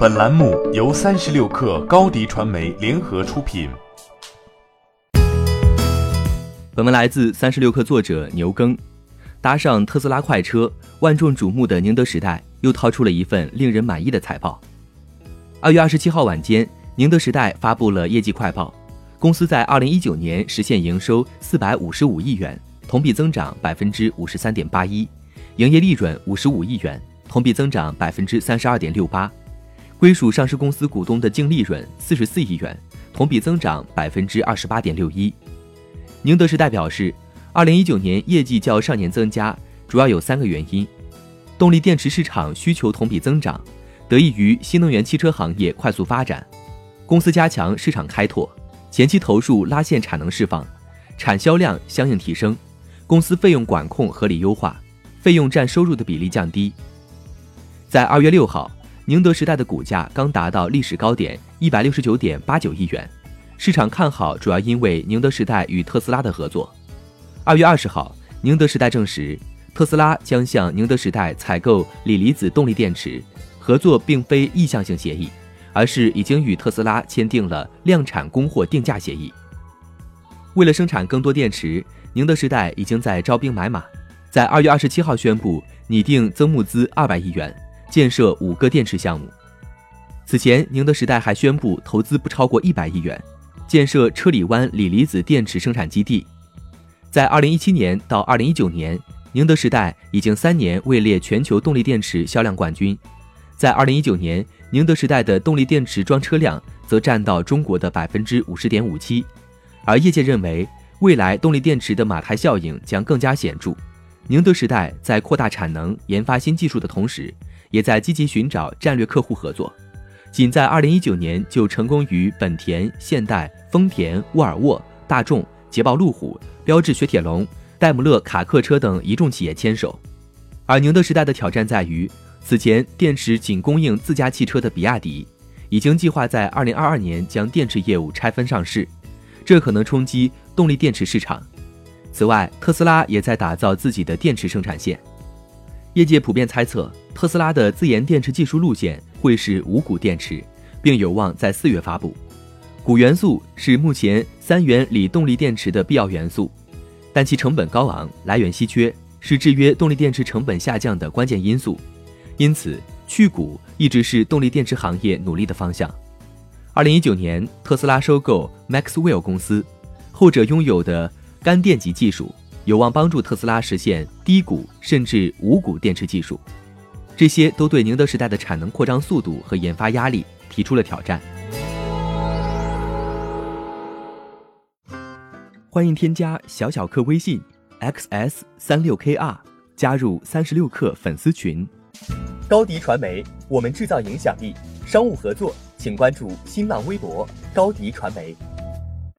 本栏目由三十六氪高低传媒联合出品。本文来自三十六氪作者牛耕。搭上特斯拉快车，万众瞩目的宁德时代又掏出了一份令人满意的财报。二月二十七号晚间，宁德时代发布了业绩快报，公司在二零一九年实现营收四百五十五亿元，同比增长百分之五十三点八一，营业利润五十五亿元，同比增长百分之三十二点六八。归属上市公司股东的净利润四十四亿元，同比增长百分之二十八点六一。宁德时代表示，二零一九年业绩较上年增加，主要有三个原因：动力电池市场需求同比增长，得益于新能源汽车行业快速发展；公司加强市场开拓，前期投入拉线产能释放，产销量相应提升；公司费用管控合理优化，费用占收入的比例降低。在二月六号。宁德时代的股价刚达到历史高点一百六十九点八九亿元，市场看好主要因为宁德时代与特斯拉的合作。二月二十号，宁德时代证实，特斯拉将向宁德时代采购锂离子动力电池，合作并非意向性协议，而是已经与特斯拉签订了量产供货定价协议。为了生产更多电池，宁德时代已经在招兵买马，在二月二十七号宣布拟定增募资二百亿元。建设五个电池项目。此前，宁德时代还宣布投资不超过一百亿元，建设车里湾锂离子电池生产基地。在二零一七年到二零一九年，宁德时代已经三年位列全球动力电池销量冠军。在二零一九年，宁德时代的动力电池装车量则占到中国的百分之五十点五七。而业界认为，未来动力电池的马太效应将更加显著。宁德时代在扩大产能、研发新技术的同时，也在积极寻找战略客户合作，仅在2019年就成功与本田、现代、丰田、沃尔沃、大众、捷豹路虎、标致雪铁龙、戴姆勒卡客车等一众企业牵手。而宁德时代的挑战在于，此前电池仅供应自家汽车的比亚迪，已经计划在2022年将电池业务拆分上市，这可能冲击动力电池市场。此外，特斯拉也在打造自己的电池生产线。业界普遍猜测，特斯拉的自研电池技术路线会是无钴电池，并有望在四月发布。钴元素是目前三元锂动力电池的必要元素，但其成本高昂，来源稀缺，是制约动力电池成本下降的关键因素。因此，去钴一直是动力电池行业努力的方向。二零一九年，特斯拉收购 Maxwell 公司，后者拥有的干电极技术。有望帮助特斯拉实现低谷甚至无谷电池技术，这些都对宁德时代的产能扩张速度和研发压力提出了挑战。欢迎添加小小客微信 xs 三六 kr 加入三十六氪粉丝群。高迪传媒，我们制造影响力。商务合作，请关注新浪微博高迪传媒。